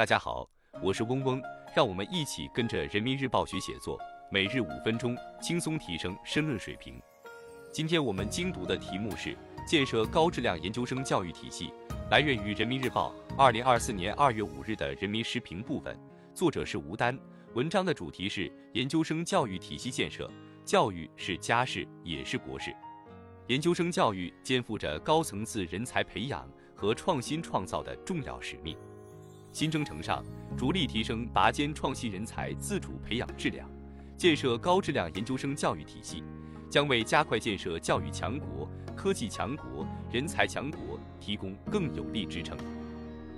大家好，我是嗡嗡，让我们一起跟着人民日报学写作，每日五分钟，轻松提升申论水平。今天我们精读的题目是建设高质量研究生教育体系，来源于人民日报二零二四年二月五日的人民时评部分，作者是吴丹。文章的主题是研究生教育体系建设，教育是家事也是国事。研究生教育肩负着高层次人才培养和创新创造的重要使命。新征程上，着力提升拔尖创新人才自主培养质量，建设高质量研究生教育体系，将为加快建设教育强国、科技强国、人才强国提供更有力支撑。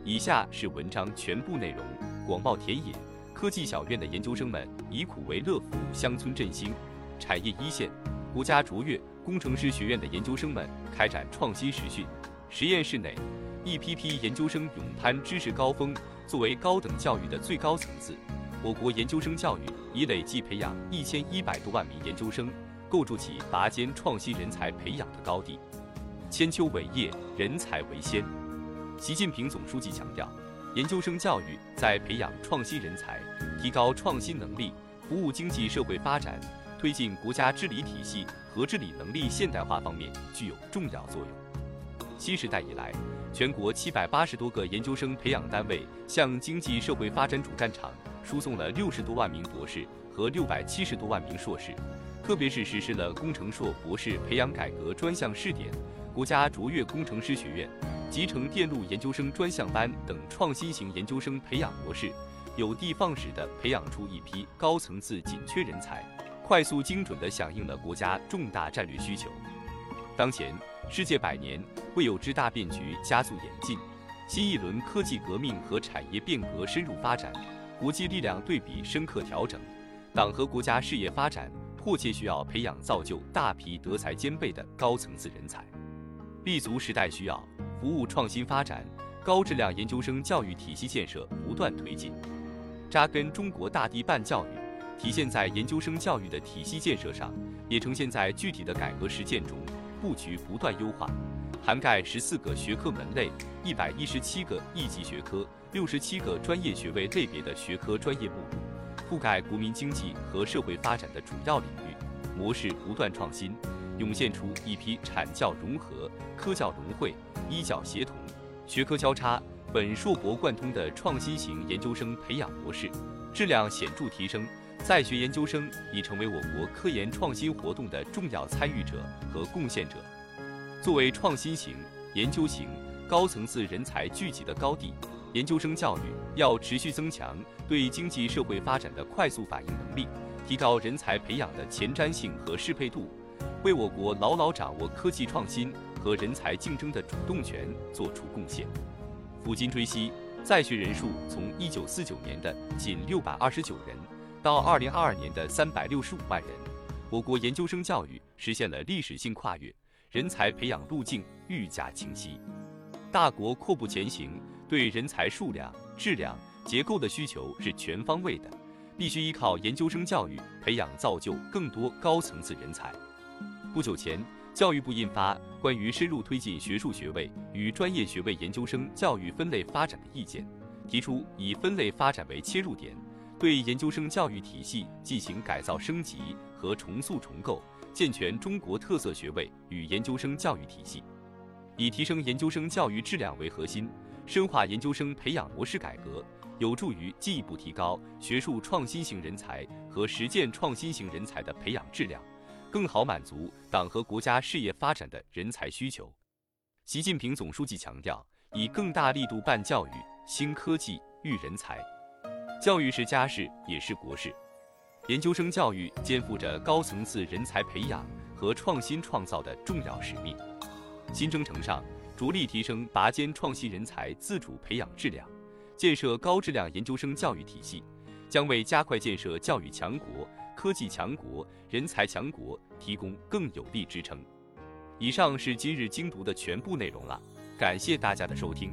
以下是文章全部内容：广袤田野，科技小院的研究生们以苦为乐，服务乡村振兴；产业一线，国家卓越。工程师学院的研究生们开展创新实训，实验室内，一批批研究生勇攀知识高峰。作为高等教育的最高层次，我国研究生教育已累计培养一千一百多万名研究生，构筑起拔尖创新人才培养的高地。千秋伟业，人才为先。习近平总书记强调，研究生教育在培养创新人才、提高创新能力、服务经济社会发展。推进国家治理体系和治理能力现代化方面具有重要作用。新时代以来，全国七百八十多个研究生培养单位向经济社会发展主战场输送了六十多万名博士和六百七十多万名硕士。特别是实施了工程硕博士培养改革专项试点、国家卓越工程师学院、集成电路研究生专项班等创新型研究生培养模式，有的放矢地培养出一批高层次紧缺人才。快速精准地响应了国家重大战略需求。当前，世界百年未有之大变局加速演进，新一轮科技革命和产业变革深入发展，国际力量对比深刻调整，党和国家事业发展迫切需要培养造就大批德才兼备的高层次人才，立足时代需要，服务创新发展，高质量研究生教育体系建设不断推进，扎根中国大地办教育。体现在研究生教育的体系建设上，也呈现在具体的改革实践中，布局不断优化，涵盖十四个学科门类、一百一十七个一级学科、六十七个专业学位类别的学科专业目录，覆盖国民经济和社会发展的主要领域，模式不断创新，涌现出一批产教融合、科教融汇、医教协同、学科交叉、本硕博贯通的创新型研究生培养模式，质量显著提升。在学研究生已成为我国科研创新活动的重要参与者和贡献者。作为创新型、研究型、高层次人才聚集的高地，研究生教育要持续增强对经济社会发展的快速反应能力，提高人才培养的前瞻性和适配度，为我国牢牢掌握科技创新和人才竞争的主动权作出贡献。抚今追昔，在学人数从1949年的仅629人。到二零二二年的三百六十五万人，我国研究生教育实现了历史性跨越，人才培养路径愈加清晰。大国阔步前行，对人才数量、质量、结构的需求是全方位的，必须依靠研究生教育培养造就更多高层次人才。不久前，教育部印发《关于深入推进学术学位与专业学位研究生教育分类发展的意见》，提出以分类发展为切入点。对研究生教育体系进行改造升级和重塑重构，健全中国特色学位与研究生教育体系，以提升研究生教育质量为核心，深化研究生培养模式改革，有助于进一步提高学术创新型人才和实践创新型人才的培养质量，更好满足党和国家事业发展的人才需求。习近平总书记强调，以更大力度办教育、兴科技、育人才。教育是家事，也是国事。研究生教育肩负着高层次人才培养和创新创造的重要使命。新征程上，着力提升拔尖创新人才自主培养质量，建设高质量研究生教育体系，将为加快建设教育强国、科技强国、人才强国提供更有力支撑。以上是今日精读的全部内容了，感谢大家的收听。